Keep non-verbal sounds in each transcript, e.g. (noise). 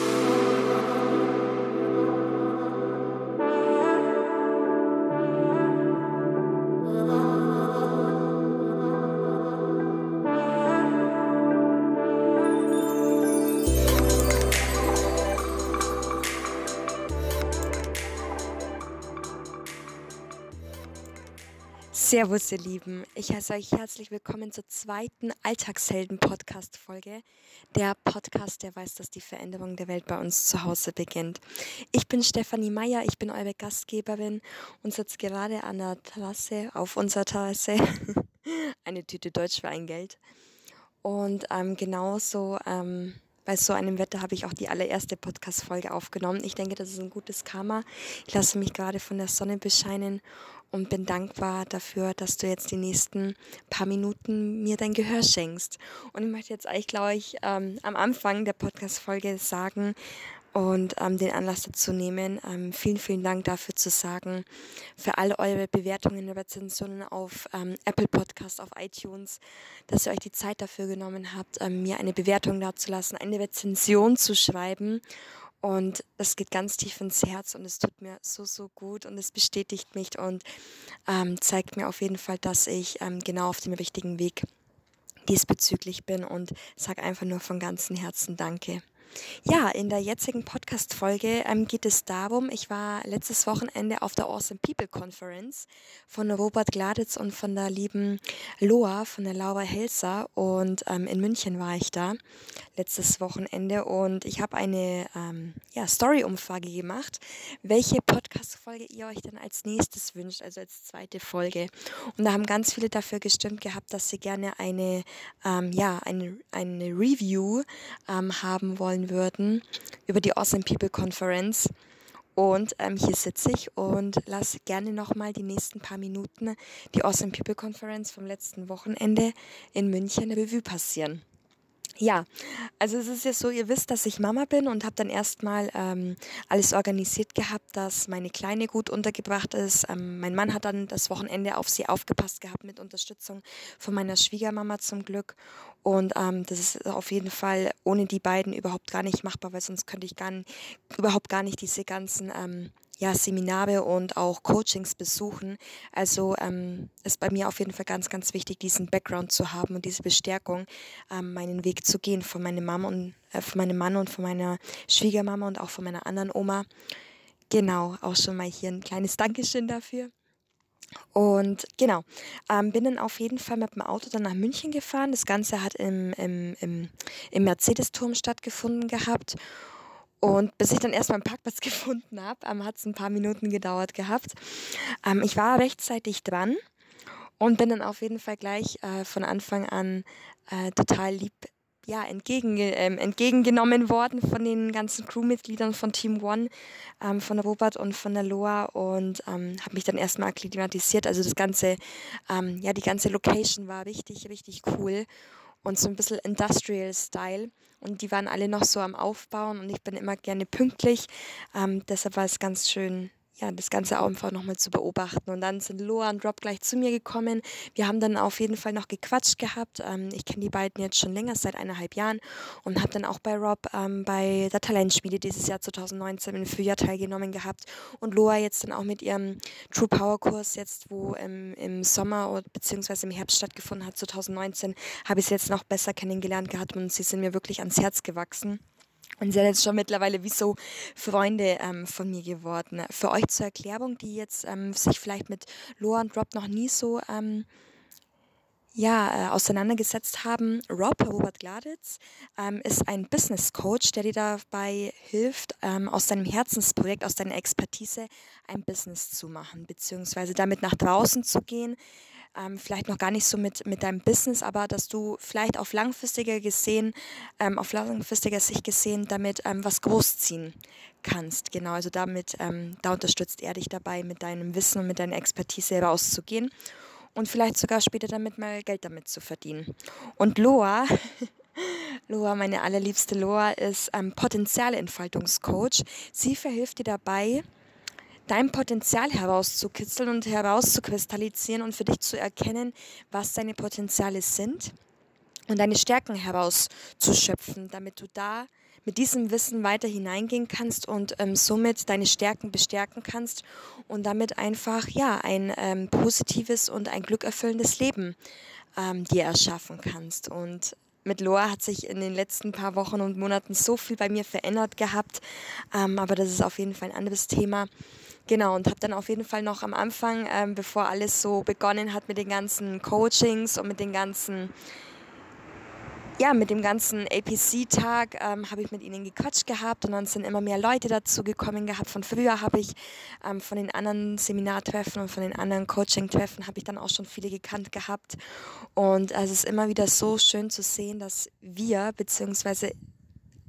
Podcast. Servus, ihr Lieben. Ich heiße euch herzlich willkommen zur zweiten Alltagshelden-Podcast-Folge. Der Podcast, der weiß, dass die Veränderung der Welt bei uns zu Hause beginnt. Ich bin Stefanie Meyer, ich bin eure Gastgeberin und sitze gerade an der Terrasse, auf unserer Terrasse. (laughs) Eine Tüte Deutsch für ein Geld. Und ähm, genauso ähm, bei so einem Wetter habe ich auch die allererste Podcast-Folge aufgenommen. Ich denke, das ist ein gutes Karma. Ich lasse mich gerade von der Sonne bescheinen und bin dankbar dafür, dass du jetzt die nächsten paar Minuten mir dein Gehör schenkst. Und ich möchte jetzt eigentlich, glaube ich, ähm, am Anfang der Podcast-Folge sagen, und ähm, den Anlass dazu nehmen, ähm, vielen, vielen Dank dafür zu sagen, für alle eure Bewertungen und Rezensionen auf ähm, Apple Podcast, auf iTunes, dass ihr euch die Zeit dafür genommen habt, ähm, mir eine Bewertung dazulassen, eine Rezension zu schreiben. Und das geht ganz tief ins Herz und es tut mir so, so gut und es bestätigt mich und ähm, zeigt mir auf jeden Fall, dass ich ähm, genau auf dem richtigen Weg diesbezüglich bin und sage einfach nur von ganzem Herzen Danke. Ja, in der jetzigen Podcast-Folge ähm, geht es darum, ich war letztes Wochenende auf der Awesome People Conference von Robert Gladitz und von der lieben Loa, von der Laura Helser und ähm, in München war ich da letztes Wochenende und ich habe eine ähm, ja, Story-Umfrage gemacht, welche Podcast-Folge ihr euch dann als nächstes wünscht, also als zweite Folge. Und da haben ganz viele dafür gestimmt gehabt, dass sie gerne eine, ähm, ja, eine, eine Review ähm, haben wollen erzählen würden über die Awesome People Conference. Und ähm, hier sitze ich und lasse gerne nochmal die nächsten paar Minuten die Awesome People Conference vom letzten Wochenende in München Revue passieren. Ja, also es ist ja so, ihr wisst, dass ich Mama bin und habe dann erstmal ähm, alles organisiert gehabt, dass meine Kleine gut untergebracht ist. Ähm, mein Mann hat dann das Wochenende auf sie aufgepasst gehabt mit Unterstützung von meiner Schwiegermama zum Glück. Und ähm, das ist auf jeden Fall ohne die beiden überhaupt gar nicht machbar, weil sonst könnte ich gar nicht, überhaupt gar nicht diese ganzen ähm, ja, Seminare und auch Coachings besuchen. Also ähm, ist bei mir auf jeden Fall ganz, ganz wichtig, diesen Background zu haben und diese Bestärkung, ähm, meinen Weg zu gehen von meiner Mama und äh, von meinem Mann und von meiner Schwiegermama und auch von meiner anderen Oma. Genau, auch schon mal hier ein kleines Dankeschön dafür. Und genau, ähm, bin dann auf jeden Fall mit dem Auto dann nach München gefahren. Das Ganze hat im, im, im, im Mercedes-Turm stattgefunden gehabt. Und bis ich dann erstmal einen Parkplatz (laughs) gefunden habe, ähm, hat es ein paar Minuten gedauert gehabt. Ähm, ich war rechtzeitig dran und bin dann auf jeden Fall gleich äh, von Anfang an äh, total lieb ja, entgegen, ähm, entgegengenommen worden von den ganzen Crewmitgliedern von Team One, ähm, von Robert und von der Loa und ähm, habe mich dann erstmal akklimatisiert. Also das ganze, ähm, ja, die ganze Location war richtig, richtig cool und so ein bisschen Industrial Style. Und die waren alle noch so am Aufbauen und ich bin immer gerne pünktlich. Ähm, deshalb war es ganz schön ja, das Ganze auch einfach nochmal zu beobachten. Und dann sind Loa und Rob gleich zu mir gekommen. Wir haben dann auf jeden Fall noch gequatscht gehabt. Ähm, ich kenne die beiden jetzt schon länger, seit eineinhalb Jahren. Und habe dann auch bei Rob ähm, bei der Talentschmiede dieses Jahr 2019 im Frühjahr teilgenommen gehabt. Und Loa jetzt dann auch mit ihrem True Power Kurs jetzt, wo ähm, im Sommer bzw. im Herbst stattgefunden hat, 2019, habe ich sie jetzt noch besser kennengelernt gehabt und sie sind mir wirklich ans Herz gewachsen. Und sind jetzt schon mittlerweile wie so Freunde ähm, von mir geworden. Für euch zur Erklärung, die jetzt ähm, sich vielleicht mit Loa und Rob noch nie so ähm, ja, äh, auseinandergesetzt haben. Rob, Robert Gladitz, ähm, ist ein Business Coach, der dir dabei hilft, ähm, aus deinem Herzensprojekt, aus deiner Expertise ein Business zu machen, beziehungsweise damit nach draußen zu gehen. Ähm, vielleicht noch gar nicht so mit, mit deinem Business, aber dass du vielleicht auf langfristiger gesehen, ähm, auf langfristiger Sicht gesehen, damit ähm, was großziehen kannst. Genau, also damit, ähm, da unterstützt er dich dabei, mit deinem Wissen und mit deiner Expertise rauszugehen und vielleicht sogar später damit mal Geld damit zu verdienen. Und Loa, (laughs) Loa, meine allerliebste Loa, ist ähm, Potenzialentfaltungscoach. Sie verhilft dir dabei, dein Potenzial herauszukitzeln und herauszukristallisieren und für dich zu erkennen, was deine Potenziale sind und deine Stärken herauszuschöpfen, damit du da mit diesem Wissen weiter hineingehen kannst und ähm, somit deine Stärken bestärken kannst und damit einfach ja ein ähm, positives und ein glückerfüllendes Leben ähm, dir erschaffen kannst. Und mit Loa hat sich in den letzten paar Wochen und Monaten so viel bei mir verändert gehabt, ähm, aber das ist auf jeden Fall ein anderes Thema. Genau, und habe dann auf jeden Fall noch am Anfang, ähm, bevor alles so begonnen hat mit den ganzen Coachings und mit den ganzen ja, mit dem ganzen APC-Tag ähm, habe ich mit ihnen gequatscht gehabt und dann sind immer mehr Leute dazu gekommen gehabt. Von früher habe ich ähm, von den anderen Seminartreffen und von den anderen Coaching-Treffen habe ich dann auch schon viele gekannt gehabt. Und es ist immer wieder so schön zu sehen, dass wir, beziehungsweise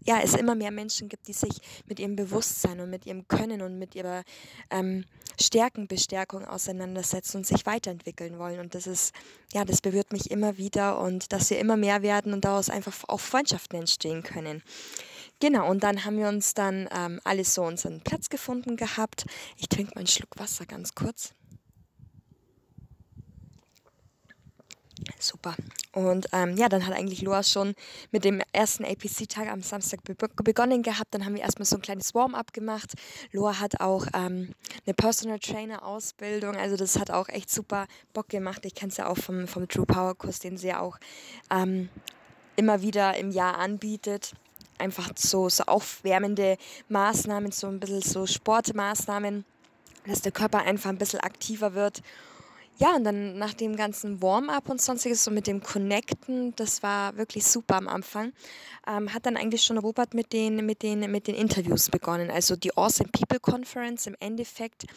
ja, es immer mehr Menschen gibt, die sich mit ihrem Bewusstsein und mit ihrem Können und mit ihrer ähm, Stärkenbestärkung auseinandersetzen und sich weiterentwickeln wollen. Und das ist, ja, das berührt mich immer wieder und dass wir immer mehr werden und daraus einfach auch Freundschaften entstehen können. Genau, und dann haben wir uns dann ähm, alles so unseren Platz gefunden gehabt. Ich trinke mal einen Schluck Wasser ganz kurz. Super. Und ähm, ja, dann hat eigentlich Loa schon mit dem ersten APC-Tag am Samstag be begonnen gehabt. Dann haben wir erstmal so ein kleines Warm-up gemacht. Loa hat auch ähm, eine Personal Trainer-Ausbildung. Also das hat auch echt super Bock gemacht. Ich kenne es ja auch vom, vom True Power Kurs, den sie ja auch ähm, immer wieder im Jahr anbietet. Einfach so, so aufwärmende Maßnahmen, so ein bisschen so Sportmaßnahmen, dass der Körper einfach ein bisschen aktiver wird ja, und dann nach dem ganzen Warm-up und sonstiges, so mit dem Connecten, das war wirklich super am Anfang, ähm, hat dann eigentlich schon Robert mit den, mit, den, mit den Interviews begonnen. Also die Awesome People Conference im Endeffekt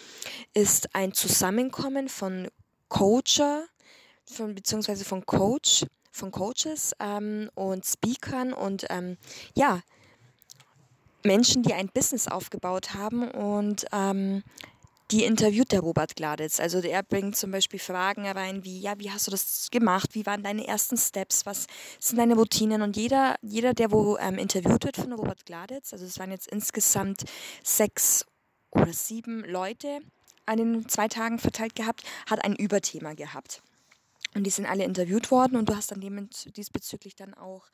ist ein Zusammenkommen von Coacher, von, beziehungsweise von Coach, von Coaches ähm, und Speakern und ähm, ja, Menschen, die ein Business aufgebaut haben und ähm, die interviewt der Robert Gladitz. Also er bringt zum Beispiel Fragen rein wie, ja, wie hast du das gemacht? Wie waren deine ersten Steps? Was sind deine Routinen? Und jeder, jeder der wo ähm, interviewt wird von Robert Gladitz, also es waren jetzt insgesamt sechs oder sieben Leute an den zwei Tagen verteilt gehabt, hat ein Überthema gehabt. Und die sind alle interviewt worden und du hast dann diesbezüglich dann auch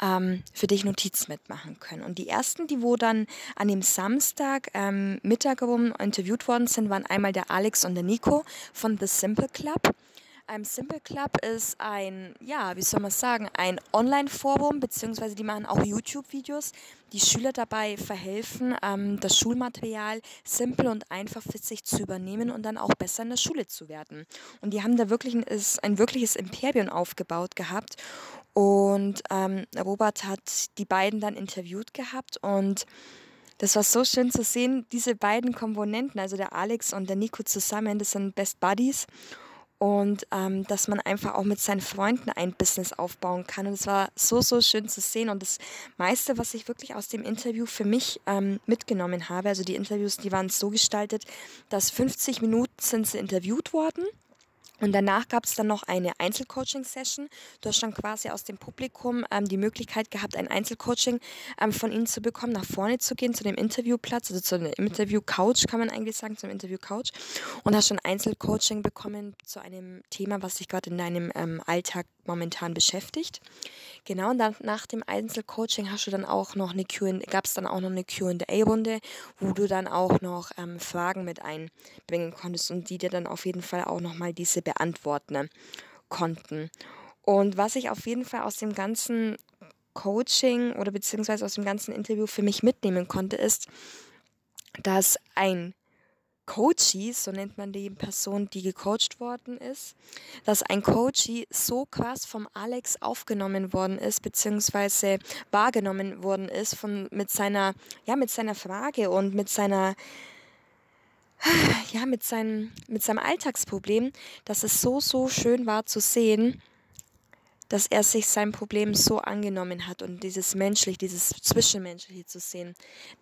ähm, für dich Notizen mitmachen können. Und die ersten, die wo dann an dem Samstag ähm, Mittag herum interviewt worden sind, waren einmal der Alex und der Nico von The Simple Club. Ein Simple Club ist ein, ja, wie soll man sagen, ein Online-Forum, beziehungsweise die machen auch YouTube-Videos, die Schüler dabei verhelfen, ähm, das Schulmaterial simpel und einfach für sich zu übernehmen und dann auch besser in der Schule zu werden. Und die haben da wirklich ein, ein wirkliches Imperium aufgebaut gehabt. Und ähm, Robert hat die beiden dann interviewt gehabt und das war so schön zu sehen, diese beiden Komponenten, also der Alex und der Nico zusammen, das sind Best Buddies und ähm, dass man einfach auch mit seinen Freunden ein Business aufbauen kann. Und es war so, so schön zu sehen. Und das meiste, was ich wirklich aus dem Interview für mich ähm, mitgenommen habe, also die Interviews, die waren so gestaltet, dass 50 Minuten sind sie interviewt worden und danach gab es dann noch eine Einzelcoaching-Session. Du hast dann quasi aus dem Publikum ähm, die Möglichkeit gehabt, ein Einzelcoaching ähm, von ihnen zu bekommen, nach vorne zu gehen, zu dem Interviewplatz, also zu der Interview-Couch, kann man eigentlich sagen, zum Interview-Couch. Und hast schon Einzelcoaching bekommen zu einem Thema, was dich gerade in deinem ähm, Alltag momentan beschäftigt. Genau, und dann nach dem Einzelcoaching hast du dann auch noch eine gab es dann auch noch eine QA-Runde, wo du dann auch noch ähm, Fragen mit einbringen konntest und die dir dann auf jeden Fall auch nochmal diese beantworten konnten. Und was ich auf jeden Fall aus dem ganzen Coaching oder beziehungsweise aus dem ganzen Interview für mich mitnehmen konnte, ist, dass ein Coachee, so nennt man die Person, die gecoacht worden ist, dass ein Coachee so krass vom Alex aufgenommen worden ist, beziehungsweise wahrgenommen worden ist von, mit seiner, ja, mit seiner Frage und mit seiner, ja, mit seinem, mit seinem Alltagsproblem, dass es so, so schön war zu sehen, dass er sich sein Problem so angenommen hat und dieses menschlich, dieses Zwischenmenschliche zu sehen,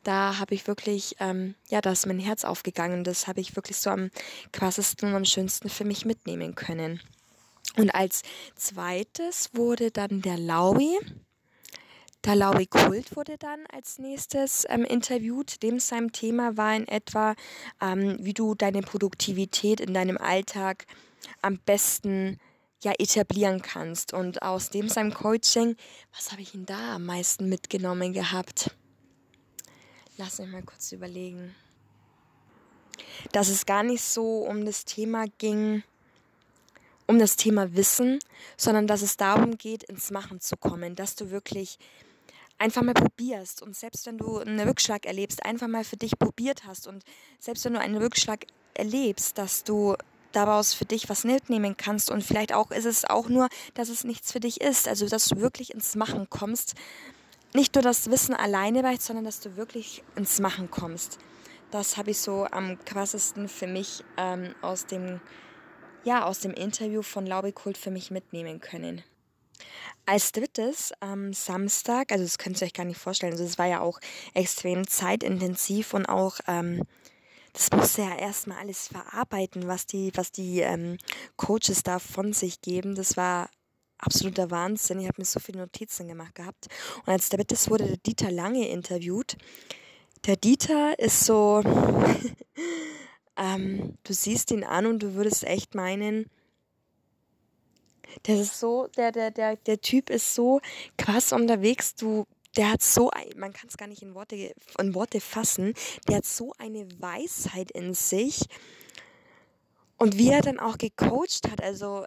da habe ich wirklich, ähm, ja, da ist mein Herz aufgegangen. Das habe ich wirklich so am krassesten und am schönsten für mich mitnehmen können. Und als zweites wurde dann der Laui. Der Laui Kult wurde dann als nächstes ähm, interviewt. Dem sein Thema war in etwa, ähm, wie du deine Produktivität in deinem Alltag am besten ja etablieren kannst. Und aus dem seinem Coaching, was habe ich ihn da am meisten mitgenommen gehabt? Lass mich mal kurz überlegen. Dass es gar nicht so um das Thema ging, um das Thema Wissen, sondern dass es darum geht, ins Machen zu kommen, dass du wirklich einfach mal probierst und selbst wenn du einen Rückschlag erlebst, einfach mal für dich probiert hast und selbst wenn du einen Rückschlag erlebst, dass du daraus für dich was mitnehmen kannst und vielleicht auch ist es auch nur, dass es nichts für dich ist, also dass du wirklich ins Machen kommst. Nicht nur das Wissen alleine reicht, sondern dass du wirklich ins Machen kommst. Das habe ich so am krassesten für mich ähm, aus dem ja aus dem Interview von Laubekult für mich mitnehmen können. Als drittes am Samstag, also das könnt ihr euch gar nicht vorstellen, also es war ja auch extrem zeitintensiv und auch ähm, das musste ja erstmal alles verarbeiten, was die, was die ähm, Coaches da von sich geben. Das war absoluter Wahnsinn. Ich habe mir so viele Notizen gemacht gehabt. Und als drittes wurde der Dieter Lange interviewt. Der Dieter ist so, (laughs) ähm, du siehst ihn an und du würdest echt meinen, der ist so, der, der, der, der Typ ist so krass unterwegs, du, der hat so, man kann es gar nicht in Worte, in Worte fassen, der hat so eine Weisheit in sich. Und wie er dann auch gecoacht hat, also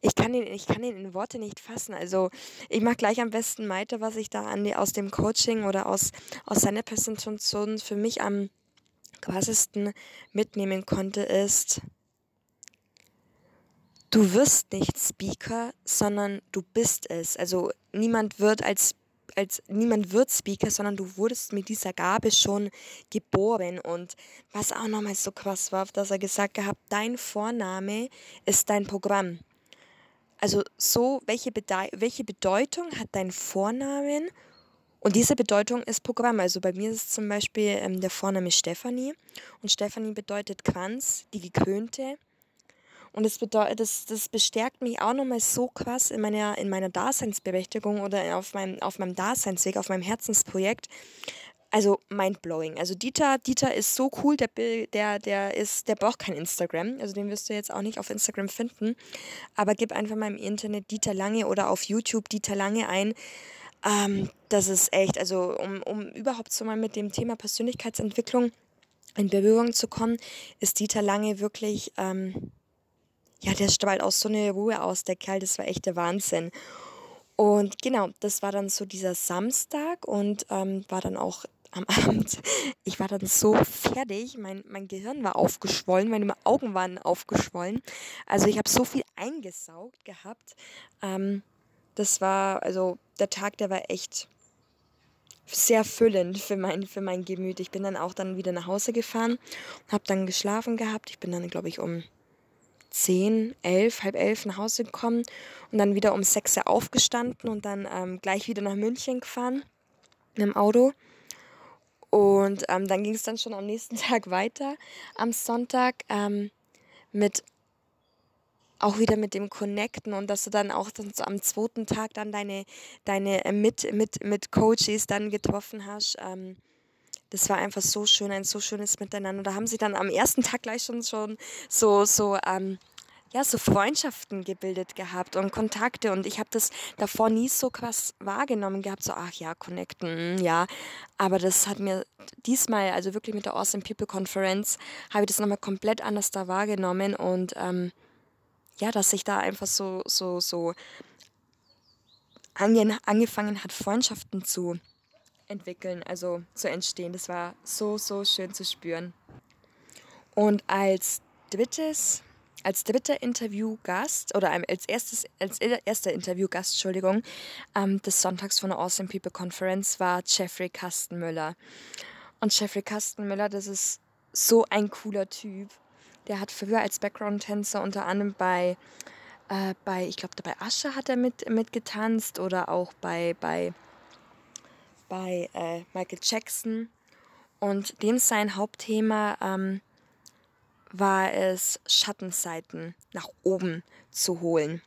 ich kann ihn, ich kann ihn in Worte nicht fassen. Also ich mache gleich am besten Maite, was ich da an aus dem Coaching oder aus, aus seiner Präsentation für mich am krassesten mitnehmen konnte, ist, du wirst nicht Speaker, sondern du bist es. Also niemand wird als als niemand wird Speaker, sondern du wurdest mit dieser Gabe schon geboren. Und was auch nochmal so krass war, dass er gesagt hat, dein Vorname ist dein Programm. Also so, welche, Bede welche Bedeutung hat dein Vornamen? Und diese Bedeutung ist Programm. Also bei mir ist es zum Beispiel ähm, der Vorname Stefanie. Und Stefanie bedeutet Kranz, die Gekrönte. Und das, bedeutet, das, das bestärkt mich auch nochmal so krass in meiner, in meiner Daseinsberechtigung oder auf meinem, auf meinem Daseinsweg, auf meinem Herzensprojekt. Also mindblowing. Also Dieter, Dieter ist so cool, der, der, der ist, der braucht kein Instagram. Also den wirst du jetzt auch nicht auf Instagram finden. Aber gib einfach mal im Internet Dieter Lange oder auf YouTube Dieter Lange ein. Ähm, das ist echt, also um, um überhaupt so mal mit dem Thema Persönlichkeitsentwicklung in Berührung zu kommen, ist Dieter Lange wirklich ähm, ja, der strahlt auch so eine Ruhe aus, der Kerl, das war echt der Wahnsinn. Und genau, das war dann so dieser Samstag und ähm, war dann auch am (laughs) Abend. Ich war dann so fertig, mein, mein Gehirn war aufgeschwollen, meine Augen waren aufgeschwollen. Also ich habe so viel eingesaugt gehabt. Ähm, das war, also der Tag, der war echt sehr füllend für mein, für mein Gemüt. Ich bin dann auch dann wieder nach Hause gefahren, habe dann geschlafen gehabt. Ich bin dann, glaube ich, um zehn, elf, halb elf nach Hause gekommen und dann wieder um sechs aufgestanden und dann ähm, gleich wieder nach München gefahren im Auto. Und ähm, dann ging es dann schon am nächsten (laughs) Tag weiter, am Sonntag, ähm, mit auch wieder mit dem Connecten und dass du dann auch dann so am zweiten Tag dann deine, deine äh, mit, mit, mit Coaches dann getroffen hast. Ähm, das war einfach so schön, ein so schönes Miteinander. Da haben sie dann am ersten Tag gleich schon, schon so, so, ähm, ja, so Freundschaften gebildet gehabt und Kontakte. Und ich habe das davor nie so krass wahrgenommen gehabt, so, ach ja, connecten, ja. Aber das hat mir diesmal, also wirklich mit der Awesome People Conference, habe ich das nochmal komplett anders da wahrgenommen. Und ähm, ja, dass sich da einfach so, so, so angefangen hat, Freundschaften zu entwickeln, also zu entstehen. Das war so, so schön zu spüren. Und als drittes, als dritter Interviewgast oder als erstes, als erster Interviewgast, Entschuldigung, ähm, des Sonntags von der Awesome People Conference war Jeffrey Kastenmüller. Und Jeffrey Kastenmüller, das ist so ein cooler Typ. Der hat früher als Background-Tänzer unter anderem bei, äh, bei ich glaube, bei Asche hat er mit, mitgetanzt oder auch bei, bei bei äh, Michael Jackson und dem sein Hauptthema ähm, war es, Schattenseiten nach oben zu holen.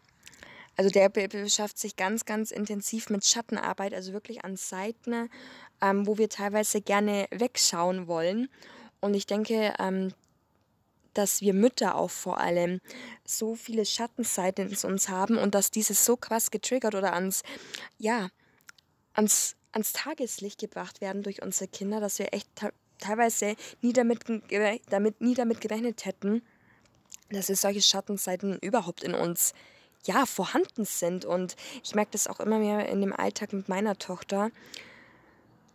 Also der beschäftigt sich ganz, ganz intensiv mit Schattenarbeit, also wirklich an Seiten, ähm, wo wir teilweise gerne wegschauen wollen. Und ich denke, ähm, dass wir Mütter auch vor allem so viele Schattenseiten in uns haben und dass dieses so krass getriggert oder ans, ja, ans, ans Tageslicht gebracht werden durch unsere Kinder, dass wir echt teilweise nie damit, damit, nie damit gerechnet hätten, dass wir solche Schattenseiten überhaupt in uns ja, vorhanden sind. Und ich merke das auch immer mehr in dem Alltag mit meiner Tochter.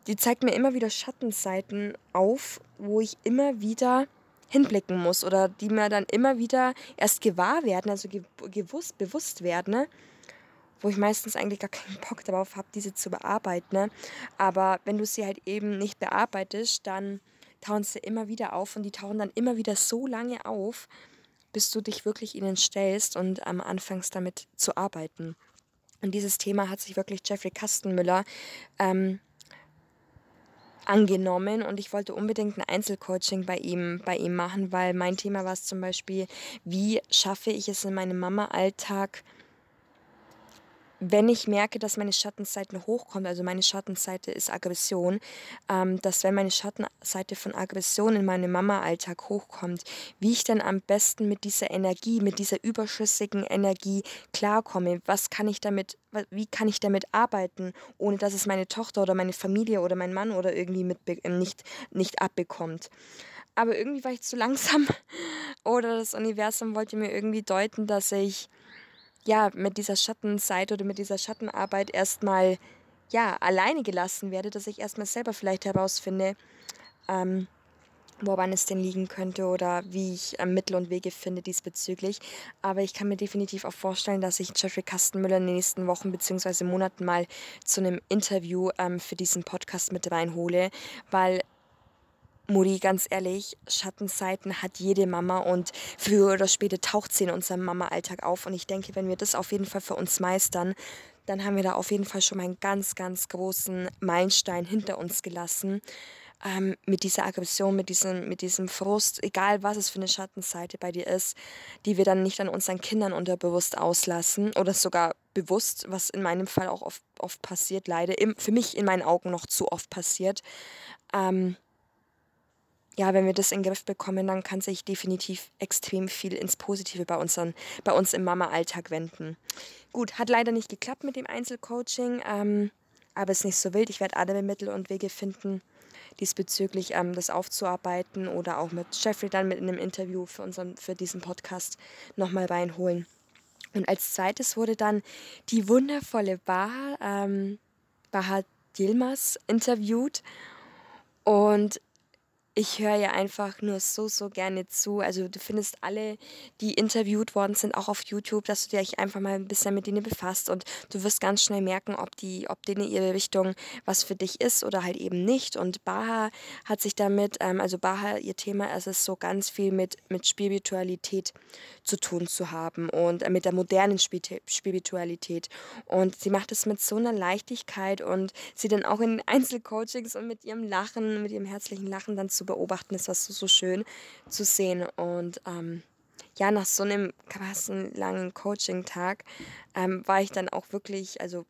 Die zeigt mir immer wieder Schattenseiten auf, wo ich immer wieder hinblicken muss oder die mir dann immer wieder erst gewahr werden, also gewusst, bewusst werden, ne? Wo ich meistens eigentlich gar keinen Bock darauf habe, diese zu bearbeiten. Ne? Aber wenn du sie halt eben nicht bearbeitest, dann tauchen sie immer wieder auf und die tauchen dann immer wieder so lange auf, bis du dich wirklich ihnen stellst und ähm, anfängst damit zu arbeiten. Und dieses Thema hat sich wirklich Jeffrey Kastenmüller ähm, angenommen und ich wollte unbedingt ein Einzelcoaching bei ihm, bei ihm machen, weil mein Thema war es zum Beispiel, wie schaffe ich es in meinem Mama-Alltag, wenn ich merke, dass meine Schattenseite hochkommt, also meine Schattenseite ist Aggression, ähm, dass wenn meine Schattenseite von Aggression in meinem Mama-Alltag hochkommt, wie ich dann am besten mit dieser Energie, mit dieser überschüssigen Energie klarkomme, was kann ich damit, wie kann ich damit arbeiten, ohne dass es meine Tochter oder meine Familie oder mein Mann oder irgendwie mit, ähm, nicht, nicht abbekommt. Aber irgendwie war ich zu langsam (laughs) oder das Universum wollte mir irgendwie deuten, dass ich ja, mit dieser Schattenseite oder mit dieser Schattenarbeit erstmal ja, alleine gelassen werde, dass ich erstmal selber vielleicht herausfinde, ähm, woran es denn liegen könnte oder wie ich ähm, Mittel und Wege finde diesbezüglich. Aber ich kann mir definitiv auch vorstellen, dass ich Jeffrey Kastenmüller in den nächsten Wochen bzw. Monaten mal zu einem Interview ähm, für diesen Podcast mit reinhole, weil Muri, ganz ehrlich, Schattenseiten hat jede Mama und früher oder später taucht sie in unserem Mama-Alltag auf. Und ich denke, wenn wir das auf jeden Fall für uns meistern, dann haben wir da auf jeden Fall schon mal einen ganz, ganz großen Meilenstein hinter uns gelassen. Ähm, mit dieser Aggression, mit diesem, mit diesem Frust, egal was es für eine Schattenseite bei dir ist, die wir dann nicht an unseren Kindern unterbewusst auslassen oder sogar bewusst, was in meinem Fall auch oft, oft passiert, leider, im, für mich in meinen Augen noch zu oft passiert. Ähm, ja, wenn wir das in den Griff bekommen, dann kann sich definitiv extrem viel ins Positive bei, unseren, bei uns im Mama-Alltag wenden. Gut, hat leider nicht geklappt mit dem Einzelcoaching, ähm, aber ist nicht so wild. Ich werde andere Mittel und Wege finden, diesbezüglich ähm, das aufzuarbeiten oder auch mit Jeffrey dann mit einem Interview für, unseren, für diesen Podcast nochmal reinholen. Und als zweites wurde dann die wundervolle Baha, ähm, Baha Dilmas interviewt. Und ich höre ja einfach nur so, so gerne zu. Also du findest alle, die interviewt worden sind, auch auf YouTube, dass du dich einfach mal ein bisschen mit denen befasst und du wirst ganz schnell merken, ob die, ob denen ihre Richtung was für dich ist oder halt eben nicht. Und Baha hat sich damit, ähm, also Baha, ihr Thema ist es so ganz viel mit, mit Spiritualität zu tun zu haben und äh, mit der modernen Spiritualität. Und sie macht es mit so einer Leichtigkeit und sie dann auch in (laughs) Einzelcoachings und mit ihrem Lachen, mit ihrem herzlichen Lachen dann zu beobachten, ist das so, so schön zu sehen. Und ähm, ja, nach so einem krassen langen Coaching-Tag ähm, war ich dann auch wirklich, also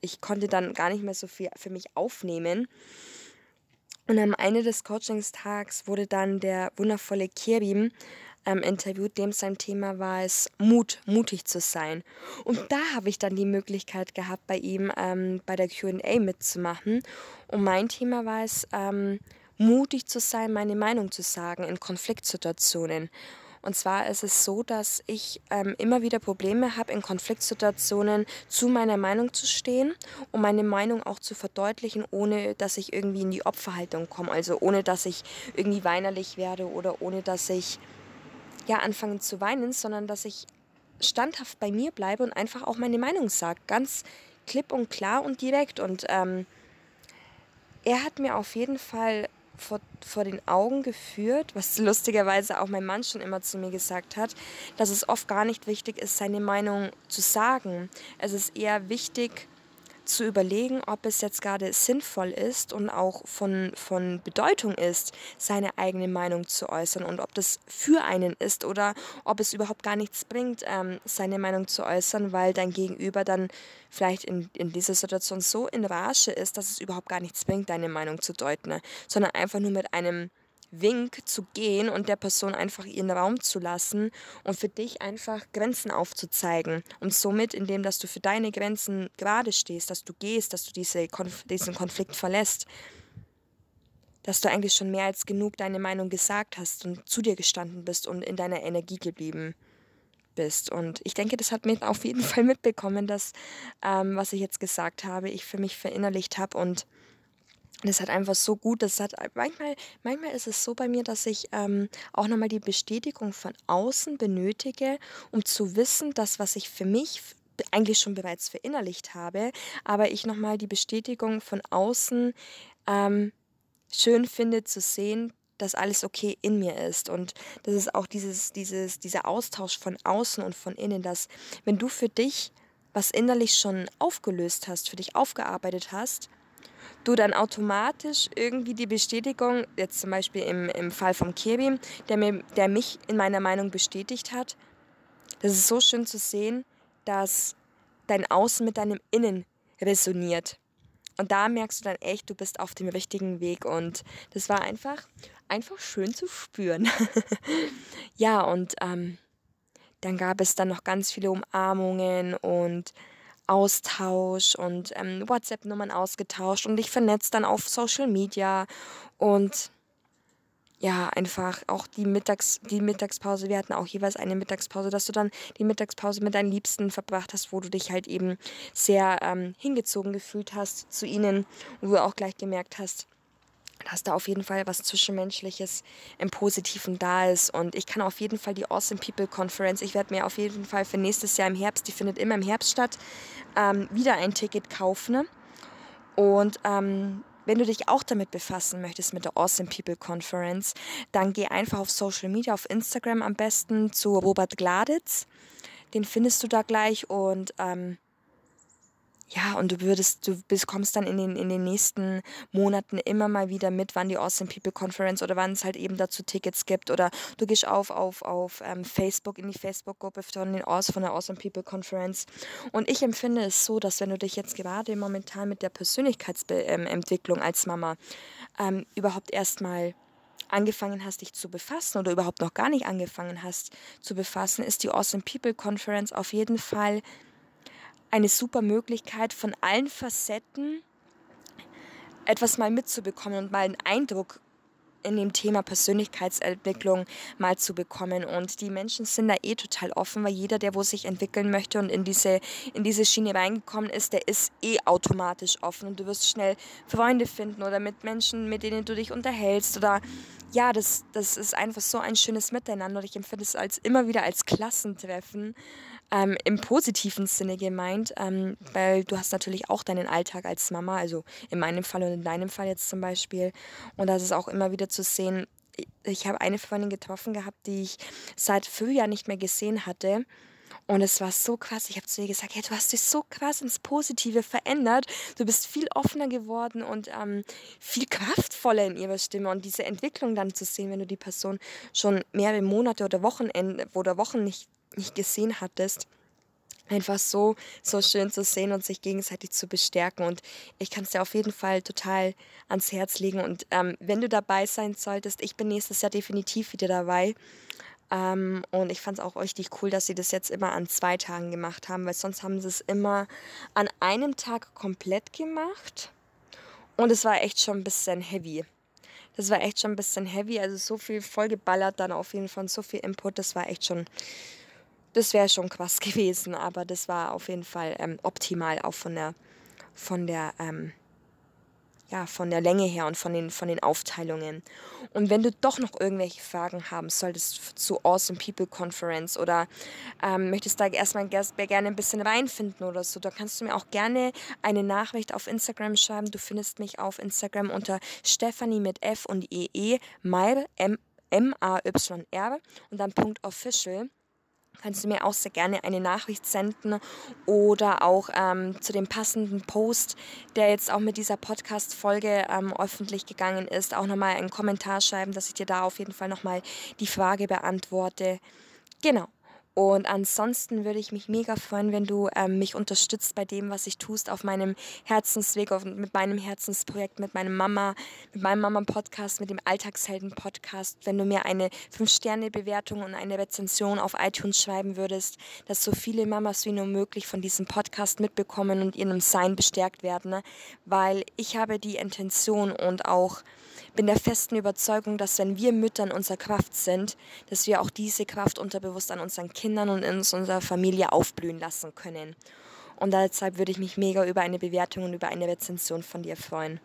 ich konnte dann gar nicht mehr so viel für mich aufnehmen. Und am Ende des Coachingstags wurde dann der wundervolle Kirbim ähm, interviewt, dem sein Thema war es, Mut, mutig zu sein. Und da habe ich dann die Möglichkeit gehabt, bei ihm ähm, bei der QA mitzumachen. Und mein Thema war es, ähm, mutig zu sein, meine Meinung zu sagen in Konfliktsituationen. Und zwar ist es so, dass ich ähm, immer wieder Probleme habe, in Konfliktsituationen zu meiner Meinung zu stehen und meine Meinung auch zu verdeutlichen, ohne dass ich irgendwie in die Opferhaltung komme. Also ohne dass ich irgendwie weinerlich werde oder ohne dass ich ja anfange zu weinen, sondern dass ich standhaft bei mir bleibe und einfach auch meine Meinung sage. Ganz klipp und klar und direkt. Und ähm, er hat mir auf jeden Fall vor, vor den Augen geführt, was lustigerweise auch mein Mann schon immer zu mir gesagt hat, dass es oft gar nicht wichtig ist, seine Meinung zu sagen. Es ist eher wichtig, zu überlegen, ob es jetzt gerade sinnvoll ist und auch von, von Bedeutung ist, seine eigene Meinung zu äußern und ob das für einen ist oder ob es überhaupt gar nichts bringt, ähm, seine Meinung zu äußern, weil dein Gegenüber dann vielleicht in, in dieser Situation so in Rage ist, dass es überhaupt gar nichts bringt, deine Meinung zu deuten, ne? sondern einfach nur mit einem Wink zu gehen und der Person einfach ihren Raum zu lassen und für dich einfach Grenzen aufzuzeigen. Und somit, indem dass du für deine Grenzen gerade stehst, dass du gehst, dass du diese Konf diesen Konflikt verlässt, dass du eigentlich schon mehr als genug deine Meinung gesagt hast und zu dir gestanden bist und in deiner Energie geblieben bist. Und ich denke, das hat mir auf jeden Fall mitbekommen, dass, ähm, was ich jetzt gesagt habe, ich für mich verinnerlicht habe und das hat einfach so gut, das hat manchmal, manchmal ist es so bei mir, dass ich ähm, auch nochmal die Bestätigung von außen benötige, um zu wissen, dass was ich für mich eigentlich schon bereits verinnerlicht habe, aber ich nochmal die Bestätigung von außen ähm, schön finde zu sehen, dass alles okay in mir ist. Und das ist auch dieses, dieses, dieser Austausch von außen und von innen, dass wenn du für dich was innerlich schon aufgelöst hast, für dich aufgearbeitet hast, du dann automatisch irgendwie die Bestätigung, jetzt zum Beispiel im, im Fall von Kirby, der, mir, der mich in meiner Meinung bestätigt hat, das ist so schön zu sehen, dass dein Außen mit deinem Innen resoniert. Und da merkst du dann echt, du bist auf dem richtigen Weg. Und das war einfach, einfach schön zu spüren. (laughs) ja, und ähm, dann gab es dann noch ganz viele Umarmungen und Austausch und ähm, WhatsApp-Nummern ausgetauscht und dich vernetzt dann auf Social Media und ja, einfach auch die, Mittags-, die Mittagspause, wir hatten auch jeweils eine Mittagspause, dass du dann die Mittagspause mit deinen Liebsten verbracht hast, wo du dich halt eben sehr ähm, hingezogen gefühlt hast zu ihnen, wo du auch gleich gemerkt hast, dass da auf jeden Fall was Zwischenmenschliches im Positiven da ist. Und ich kann auf jeden Fall die Awesome People Conference, ich werde mir auf jeden Fall für nächstes Jahr im Herbst, die findet immer im Herbst statt, ähm, wieder ein Ticket kaufen. Und ähm, wenn du dich auch damit befassen möchtest mit der Awesome People Conference, dann geh einfach auf Social Media, auf Instagram am besten zu Robert Gladitz. Den findest du da gleich und ähm, ja, und du würdest, du bekommst dann in den, in den nächsten Monaten immer mal wieder mit, wann die Awesome People Conference oder wann es halt eben dazu Tickets gibt. Oder du gehst auf, auf, auf ähm, Facebook, in die Facebook-Gruppe von, von der Awesome People Conference. Und ich empfinde es so, dass wenn du dich jetzt gerade momentan mit der Persönlichkeitsentwicklung als Mama ähm, überhaupt erstmal angefangen hast, dich zu befassen oder überhaupt noch gar nicht angefangen hast zu befassen, ist die Awesome People Conference auf jeden Fall eine super Möglichkeit, von allen Facetten etwas mal mitzubekommen und mal einen Eindruck in dem Thema Persönlichkeitsentwicklung mal zu bekommen. Und die Menschen sind da eh total offen, weil jeder, der wo sich entwickeln möchte und in diese, in diese Schiene reingekommen ist, der ist eh automatisch offen und du wirst schnell Freunde finden oder mit Menschen, mit denen du dich unterhältst oder ja, das, das ist einfach so ein schönes Miteinander ich empfinde es als immer wieder als Klassentreffen ähm, im positiven Sinne gemeint, ähm, weil du hast natürlich auch deinen Alltag als Mama, also in meinem Fall und in deinem Fall jetzt zum Beispiel. Und das ist auch immer wieder zu sehen, ich habe eine Freundin getroffen gehabt, die ich seit Frühjahr nicht mehr gesehen hatte. Und es war so krass. Ich habe zu ihr gesagt, hey, du hast dich so krass ins Positive verändert. Du bist viel offener geworden und ähm, viel kraftvoller in ihrer Stimme. Und diese Entwicklung dann zu sehen, wenn du die Person schon mehrere Monate oder Wochenende oder Wochen nicht nicht gesehen hattest. Einfach so, so schön zu sehen und sich gegenseitig zu bestärken. Und ich kann es dir auf jeden Fall total ans Herz legen. Und ähm, wenn du dabei sein solltest, ich bin nächstes Jahr definitiv wieder dabei. Ähm, und ich fand es auch richtig cool, dass sie das jetzt immer an zwei Tagen gemacht haben, weil sonst haben sie es immer an einem Tag komplett gemacht. Und es war echt schon ein bisschen heavy. Das war echt schon ein bisschen heavy. Also so viel vollgeballert, dann auf jeden Fall so viel Input. Das war echt schon das wäre schon krass (laughs) gewesen, aber das war auf jeden Fall ähm, optimal, auch von der, von der, ähm, ja, von der Länge her und von den, von den Aufteilungen. Und wenn du doch noch irgendwelche Fragen haben solltest zu Awesome People Conference oder ähm, möchtest da erstmal gerne ein bisschen reinfinden oder so, dann kannst du mir auch gerne eine Nachricht auf Instagram schreiben. Du findest mich auf Instagram unter Stephanie mit F und EE, Mayr, M-A-Y-R und dann Punkt Official kannst du mir auch sehr gerne eine Nachricht senden oder auch ähm, zu dem passenden Post, der jetzt auch mit dieser Podcast-Folge ähm, öffentlich gegangen ist, auch nochmal einen Kommentar schreiben, dass ich dir da auf jeden Fall nochmal die Frage beantworte. Genau. Und ansonsten würde ich mich mega freuen, wenn du ähm, mich unterstützt bei dem, was ich tust auf meinem Herzensweg, auf, mit meinem Herzensprojekt, mit meinem Mama, mit meinem Mama-Podcast, mit dem Alltagshelden-Podcast. Wenn du mir eine 5-Sterne-Bewertung und eine Rezension auf iTunes schreiben würdest, dass so viele Mamas wie nur möglich von diesem Podcast mitbekommen und ihrem Sein bestärkt werden. Ne? Weil ich habe die Intention und auch bin der festen Überzeugung, dass wenn wir Müttern unserer Kraft sind, dass wir auch diese Kraft unterbewusst an unseren Kindern und in unserer Familie aufblühen lassen können. Und deshalb würde ich mich mega über eine Bewertung und über eine Rezension von dir freuen.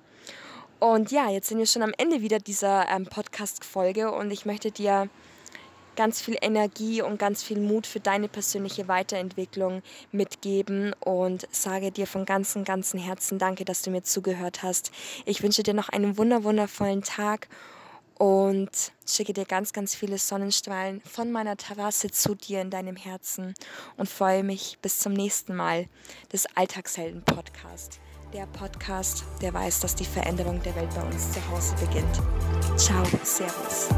Und ja, jetzt sind wir schon am Ende wieder dieser ähm, Podcast-Folge und ich möchte dir ganz viel Energie und ganz viel Mut für deine persönliche Weiterentwicklung mitgeben und sage dir von ganzem, ganzem Herzen Danke, dass du mir zugehört hast. Ich wünsche dir noch einen wundervollen Tag und schicke dir ganz, ganz viele Sonnenstrahlen von meiner Terrasse zu dir in deinem Herzen und freue mich bis zum nächsten Mal des Alltagshelden-Podcast. Der Podcast, der weiß, dass die Veränderung der Welt bei uns zu Hause beginnt. Ciao, Servus.